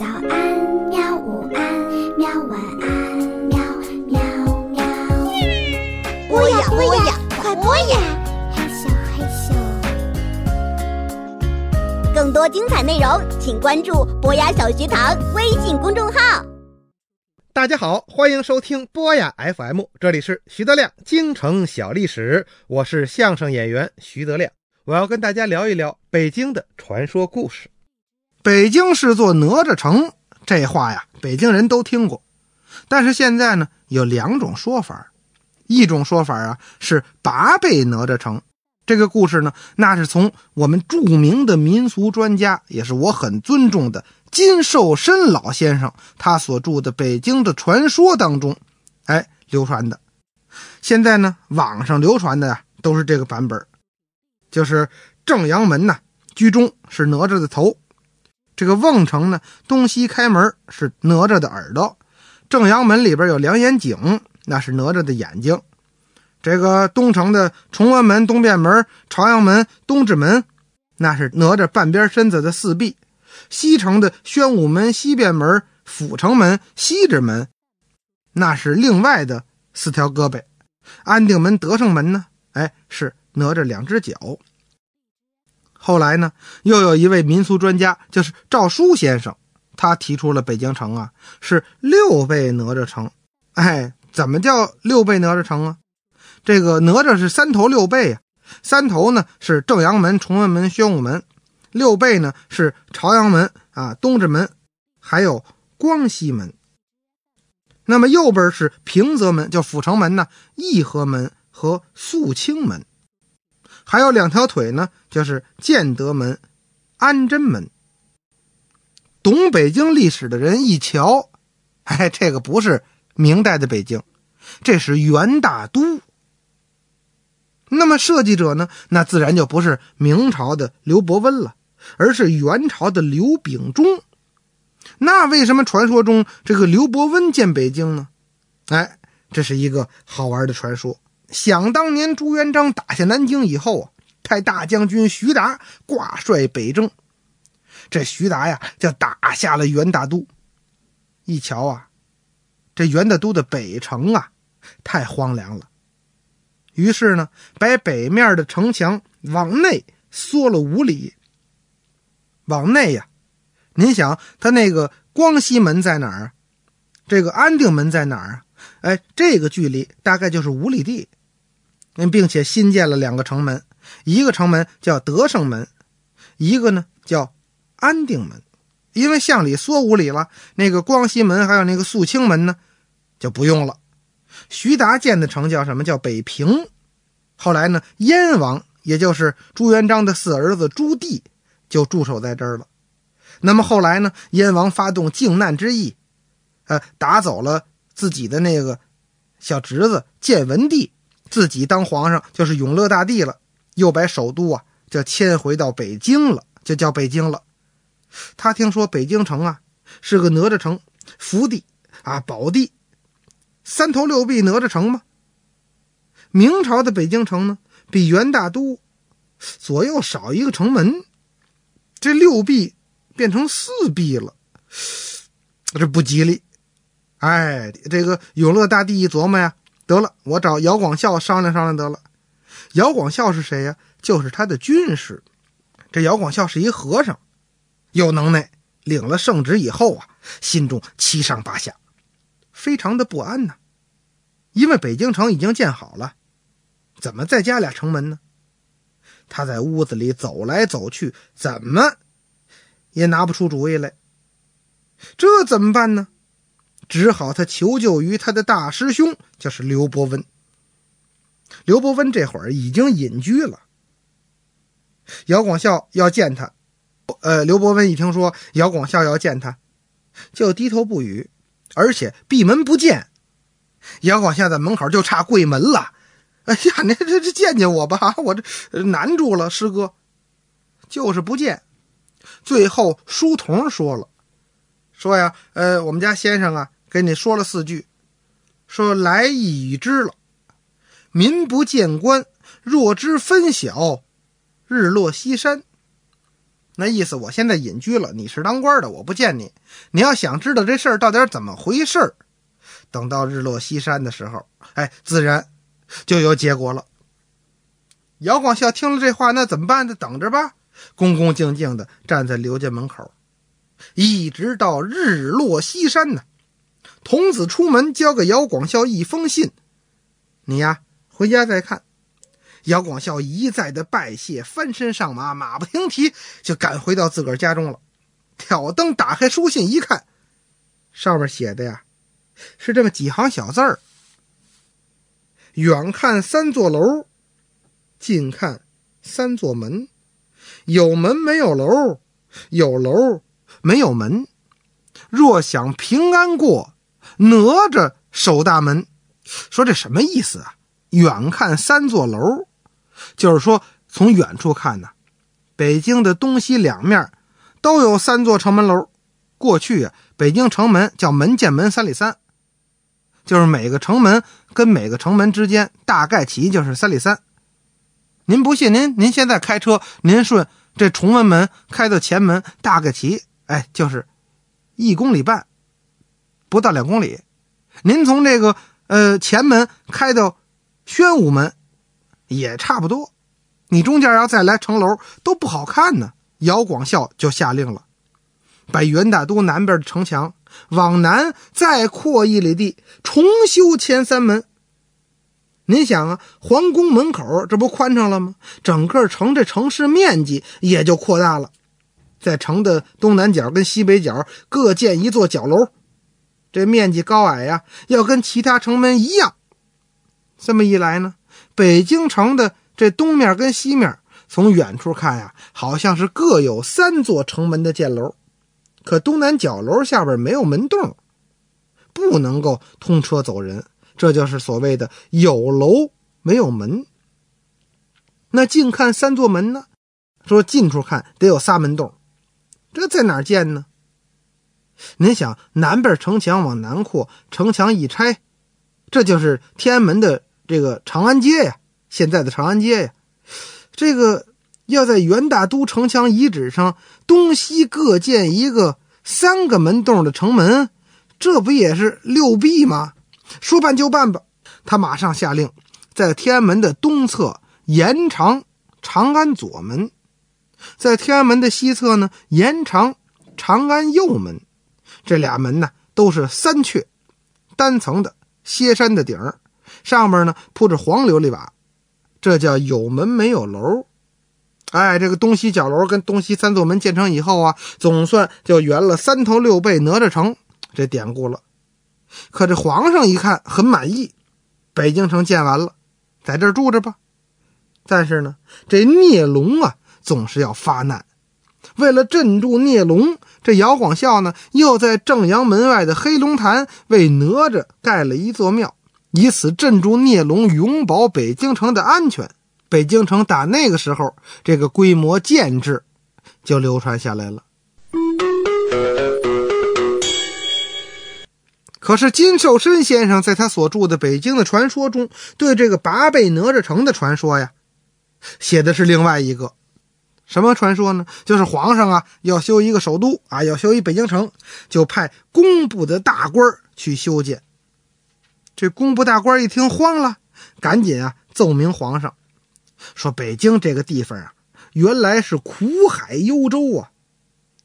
早安，喵！午安，喵！晚安，喵喵喵。播呀播呀，快播呀！嘿咻嘿咻。更多精彩内容，请关注博雅小学堂微信公众号。大家好，欢迎收听播雅 FM，这里是徐德亮京城小历史，我是相声演员徐德亮，我要跟大家聊一聊北京的传说故事。北京是座哪吒城，这话呀，北京人都听过。但是现在呢，有两种说法。一种说法啊，是八倍哪吒城。这个故事呢，那是从我们著名的民俗专家，也是我很尊重的金寿申老先生他所著的《北京的传说》当中，哎，流传的。现在呢，网上流传的呀，都是这个版本，就是正阳门呐，居中是哪吒的头。这个瓮城呢，东西开门是哪吒的耳朵；正阳门里边有两眼井，那是哪吒的眼睛。这个东城的崇文门、东便门、朝阳门、东直门，那是哪吒半边身子的四臂；西城的宣武门、西便门、阜成门、西直门，那是另外的四条胳膊。安定门、德胜门呢？哎，是哪吒两只脚。后来呢，又有一位民俗专家，就是赵书先生，他提出了北京城啊是六倍哪吒城。哎，怎么叫六倍哪吒城啊？这个哪吒是三头六臂啊，三头呢是正阳门、崇文门、宣武门，六倍呢是朝阳门啊、东直门，还有光西门。那么右边是平泽门，叫阜成门呢、义和门和肃清门。还有两条腿呢，就是建德门、安贞门。懂北京历史的人一瞧，哎，这个不是明代的北京，这是元大都。那么设计者呢，那自然就不是明朝的刘伯温了，而是元朝的刘秉忠。那为什么传说中这个刘伯温建北京呢？哎，这是一个好玩的传说。想当年，朱元璋打下南京以后啊，派大将军徐达挂帅北征。这徐达呀，就打下了元大都。一瞧啊，这元大都的北城啊，太荒凉了。于是呢，把北面的城墙往内缩了五里。往内呀，您想，他那个光西门在哪儿啊？这个安定门在哪儿啊？哎，这个距离大概就是五里地。并且新建了两个城门，一个城门叫德胜门，一个呢叫安定门。因为向里缩五里了，那个光熙门还有那个肃清门呢，就不用了。徐达建的城叫什么？叫北平。后来呢，燕王也就是朱元璋的四儿子朱棣就驻守在这儿了。那么后来呢，燕王发动靖难之役，呃，打走了自己的那个小侄子建文帝。自己当皇上就是永乐大帝了，又把首都啊就迁回到北京了，就叫北京了。他听说北京城啊是个哪吒城，福地啊宝地，三头六臂哪吒城吗？明朝的北京城呢，比元大都左右少一个城门，这六臂变成四臂了，这不吉利。哎，这个永乐大帝一琢磨呀。得了，我找姚广孝商量商量得了。姚广孝是谁呀？就是他的军师。这姚广孝是一和尚，有能耐。领了圣旨以后啊，心中七上八下，非常的不安呐。因为北京城已经建好了，怎么再加俩城门呢？他在屋子里走来走去，怎么也拿不出主意来。这怎么办呢？只好他求救于他的大师兄，就是刘伯温。刘伯温这会儿已经隐居了。姚广孝要见他，呃，刘伯温一听说姚广孝要见他，就低头不语，而且闭门不见。姚广孝在门口就差跪门了。哎呀，你这这见见我吧，我这难住了，师哥，就是不见。最后书童说了，说呀，呃，我们家先生啊。跟你说了四句，说来意已知了。民不见官，若知分晓，日落西山。那意思我现在隐居了，你是当官的，我不见你。你要想知道这事儿到底怎么回事儿，等到日落西山的时候，哎，自然就有结果了。姚广孝听了这话，那怎么办呢？等着吧，恭恭敬敬的站在刘家门口，一直到日落西山呢。童子出门，交给姚广孝一封信，你呀，回家再看。姚广孝一再的拜谢，翻身上马，马不停蹄就赶回到自个儿家中了。挑灯打开书信一看，上面写的呀是这么几行小字儿：远看三座楼，近看三座门，有门没有楼，有楼没有门。若想平安过，哪吒守大门。说这什么意思啊？远看三座楼。就是说，从远处看呢，北京的东西两面都有三座城门楼。过去啊，北京城门叫门见门三里三，就是每个城门跟每个城门之间大概齐就是三里三。您不信，您您现在开车，您顺这崇文门开到前门，大概齐，哎，就是一公里半，不到两公里。您从这个呃前门开到宣武门。也差不多，你中间要再来城楼都不好看呢。姚广孝就下令了，把元大都南边的城墙往南再扩一里地，重修前三门。您想啊，皇宫门口这不宽敞了吗？整个城这城市面积也就扩大了，在城的东南角跟西北角各建一座角楼，这面积高矮呀，要跟其他城门一样。这么一来呢？北京城的这东面跟西面，从远处看呀，好像是各有三座城门的箭楼，可东南角楼下边没有门洞，不能够通车走人，这就是所谓的有楼没有门。那近看三座门呢？说近处看得有仨门洞，这在哪儿建呢？您想，南边城墙往南扩，城墙一拆，这就是天安门的。这个长安街呀，现在的长安街呀，这个要在元大都城墙遗址上东西各建一个三个门洞的城门，这不也是六臂吗？说办就办吧，他马上下令，在天安门的东侧延长长安左门，在天安门的西侧呢延长长安右门，这俩门呢都是三阙单层的歇山的顶儿。上面呢铺着黄琉璃瓦，这叫有门没有楼。哎，这个东西角楼跟东西三座门建成以后啊，总算就圆了三头六臂哪吒城这典故了。可这皇上一看很满意，北京城建完了，在这住着吧。但是呢，这孽龙啊总是要发难，为了镇住孽龙，这姚广孝呢又在正阳门外的黑龙潭为哪吒盖了一座庙。以此镇住孽龙，永保北京城的安全。北京城打那个时候，这个规模建制就流传下来了。可是金寿申先生在他所著的《北京的传说》中，对这个八倍哪吒城的传说呀，写的是另外一个什么传说呢？就是皇上啊要修一个首都啊，要修一北京城，就派工部的大官去修建。这工部大官一听慌了，赶紧啊奏明皇上，说北京这个地方啊，原来是苦海幽州啊，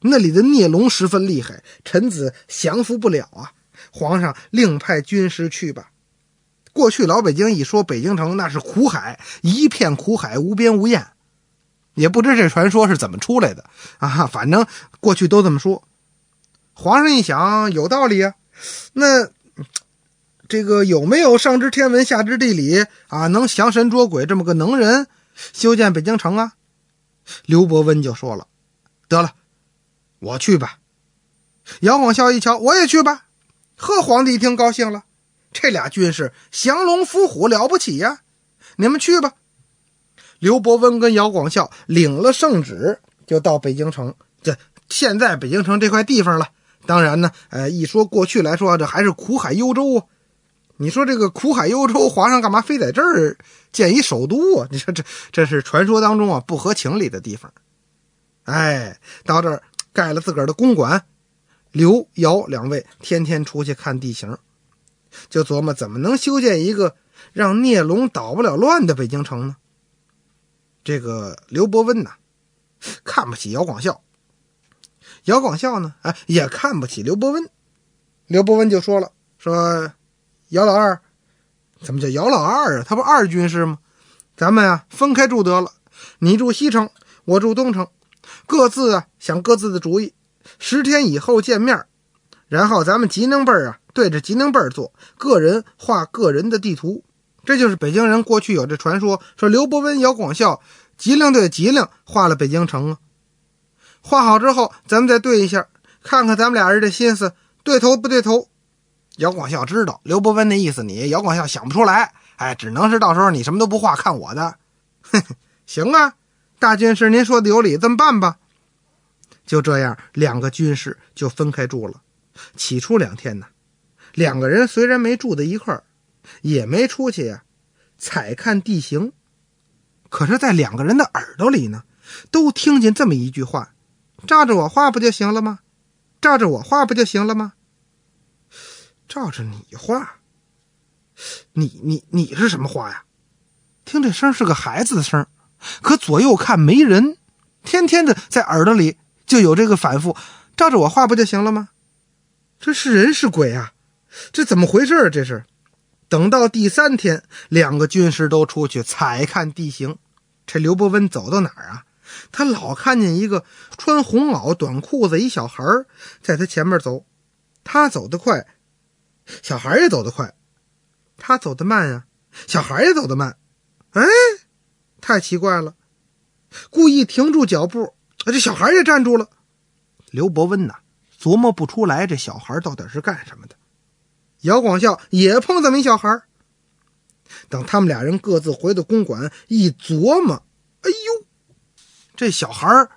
那里的孽龙十分厉害，臣子降服不了啊。皇上另派军师去吧。过去老北京一说北京城，那是苦海，一片苦海，无边无沿，也不知这传说是怎么出来的啊。反正过去都这么说。皇上一想，有道理啊，那。这个有没有上知天文下知地理啊，能降神捉鬼这么个能人修建北京城啊？刘伯温就说了：“得了，我去吧。”杨广孝一瞧，我也去吧。贺皇帝一听高兴了，这俩军士降龙伏虎了不起呀！你们去吧。刘伯温跟姚广孝领了圣旨，就到北京城。这现在北京城这块地方了。当然呢，呃，一说过去来说，这还是苦海幽州啊。你说这个苦海幽州，皇上干嘛非在这儿建一首都啊？你说这这是传说当中啊不合情理的地方。哎，到这儿盖了自个儿的公馆。刘姚两位天天出去看地形，就琢磨怎么能修建一个让聂龙捣不了乱的北京城呢？这个刘伯温呐，看不起姚广孝，姚广孝呢，哎，也看不起刘伯温。刘伯温就说了：“说姚老二，怎么叫姚老二啊？他不二军师吗？咱们啊分开住得了，你住西城，我住东城，各自啊想各自的主意。”十天以后见面，然后咱们吉宁辈儿啊对着吉宁辈儿做，个人画个人的地图。这就是北京人过去有这传说，说刘伯温、姚广孝吉林对吉林画了北京城啊。画好之后，咱们再对一下，看看咱们俩人的心思对头不对头。姚广孝知道刘伯温的意思，你姚广孝想不出来，哎，只能是到时候你什么都不画，看我的。行啊，大军师您说的有理，这么办吧。就这样，两个军士就分开住了。起初两天呢，两个人虽然没住在一块儿，也没出去呀采看地形，可是，在两个人的耳朵里呢，都听见这么一句话：“照着我画不就行了吗？照着我画不就行了吗？照着你画？你你你是什么画呀？听这声是个孩子的声，可左右看没人，天天的在耳朵里。”就有这个反复，照着我画不就行了吗？这是人是鬼啊？这怎么回事啊？这是等到第三天，两个军师都出去采看地形。这刘伯温走到哪儿啊？他老看见一个穿红袄短裤子一小孩在他前面走，他走得快，小孩也走得快；他走得慢呀，小孩也走得慢。哎，太奇怪了，故意停住脚步。这小孩也站住了。刘伯温呐，琢磨不出来这小孩到底是干什么的。姚广孝也碰这么一小孩。等他们俩人各自回到公馆，一琢磨，哎呦，这小孩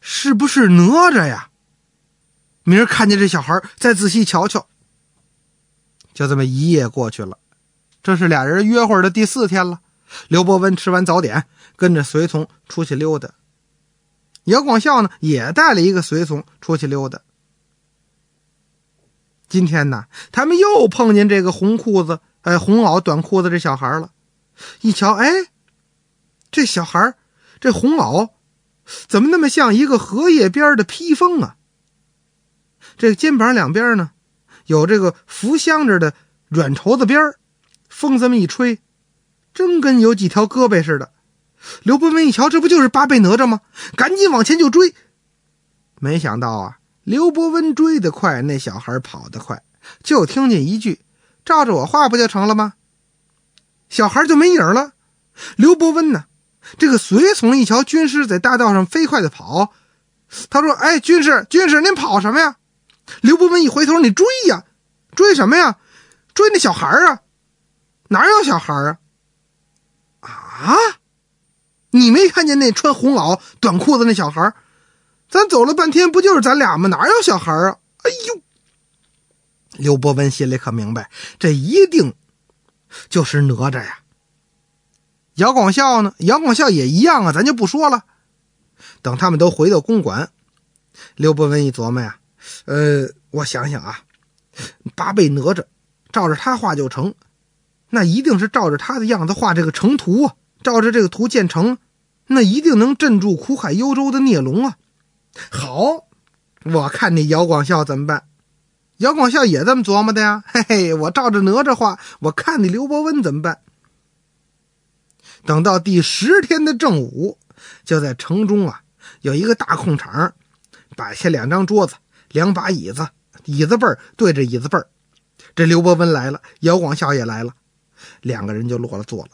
是不是哪吒呀？明儿看见这小孩，再仔细瞧瞧。就这么一夜过去了，这是俩人约会的第四天了。刘伯温吃完早点，跟着随从出去溜达。姚广孝呢，也带了一个随从出去溜达。今天呢，他们又碰见这个红裤子、哎红袄短裤子这小孩了。一瞧，哎，这小孩这红袄怎么那么像一个荷叶边的披风啊？这肩膀两边呢，有这个浮香着的软绸子边风这么一吹，真跟有几条胳膊似的。刘伯温一瞧，这不就是八倍哪吒吗？赶紧往前就追。没想到啊，刘伯温追得快，那小孩跑得快，就听见一句：“照着我画不就成了吗？”小孩就没影了。刘伯温呢，这个随从一瞧军师在大道上飞快的跑，他说：“哎，军师，军师，您跑什么呀？”刘伯温一回头：“你追呀，追什么呀？追那小孩啊？哪有小孩啊？啊？”你没看见那穿红袄短裤子那小孩咱走了半天，不就是咱俩吗？哪有小孩啊？哎呦！刘伯温心里可明白，这一定就是哪吒呀。姚广孝呢？姚广孝也一样啊，咱就不说了。等他们都回到公馆，刘伯温一琢磨呀，呃，我想想啊，八辈哪吒照着他画就成，那一定是照着他的样子画这个城图啊，照着这个图建成。那一定能镇住苦海幽州的孽龙啊！好，我看你姚广孝怎么办？姚广孝也这么琢磨的呀。嘿嘿，我照着哪吒画，我看你刘伯温怎么办？等到第十天的正午，就在城中啊有一个大空场，摆下两张桌子，两把椅子，椅子背儿对着椅子背儿。这刘伯温来了，姚广孝也来了，两个人就落了座了，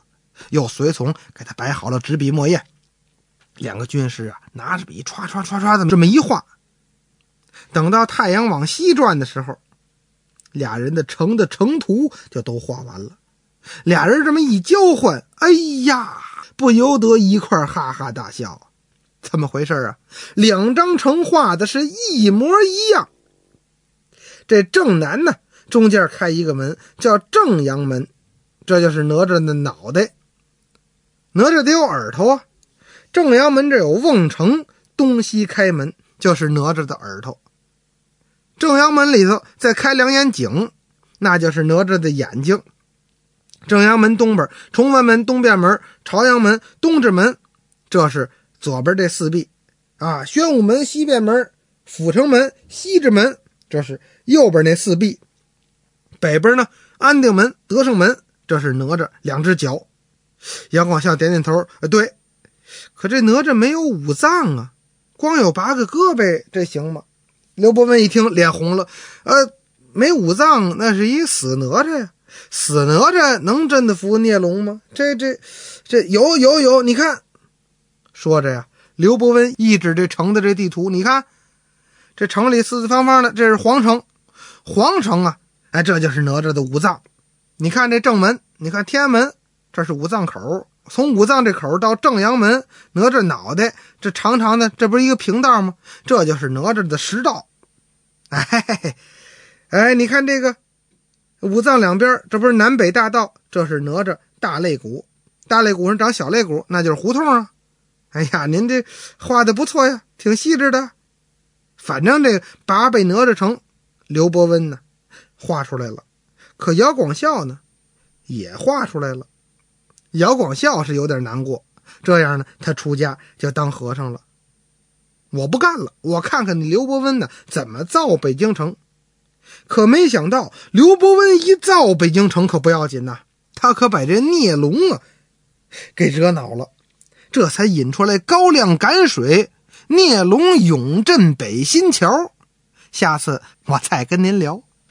又随从给他摆好了纸笔墨砚。两个军师啊，拿着笔唰唰唰唰的这么一画。等到太阳往西转的时候，俩人的城的城图就都画完了。俩人这么一交换，哎呀，不由得一块哈哈大笑。怎么回事啊？两张城画的是一模一样。这正南呢，中间开一个门，叫正阳门，这就是哪吒的脑袋。哪吒得有耳朵啊。正阳门这有瓮城、东西开门就是哪吒的耳朵；正阳门里头再开两眼井，那就是哪吒的眼睛。正阳门东边，崇文门东边门，朝阳门东直门，这是左边这四壁啊。宣武门西边门，阜成门西直门，这是右边那四壁。北边呢，安定门德胜门，这是哪吒两只脚。杨广孝点点头，呃，对。可这哪吒没有五脏啊，光有八个胳膊，这行吗？刘伯温一听，脸红了。呃，没五脏，那是一死哪吒呀。死哪吒能真的服孽龙吗？这这这有有有，你看，说着呀，刘伯温一指这城的这地图，你看，这城里四四方方的，这是皇城。皇城啊，哎，这就是哪吒的五脏。你看这正门，你看天安门，这是五脏口。从五脏这口到正阳门，哪吒脑袋这长长的，这不是一个平道吗？这就是哪吒的食道。哎，哎，你看这个五脏两边，这不是南北大道？这是哪吒大肋骨，大肋骨上长小肋骨，那就是胡同啊。哎呀，您这画的不错呀，挺细致的。反正这八倍哪吒城，刘伯温呢画出来了，可姚广孝呢也画出来了。姚广孝是有点难过，这样呢，他出家就当和尚了。我不干了，我看看你刘伯温呢怎么造北京城。可没想到，刘伯温一造北京城可不要紧呐，他可把这孽龙啊给惹恼了，这才引出来高粱赶水，孽龙永镇北新桥。下次我再跟您聊。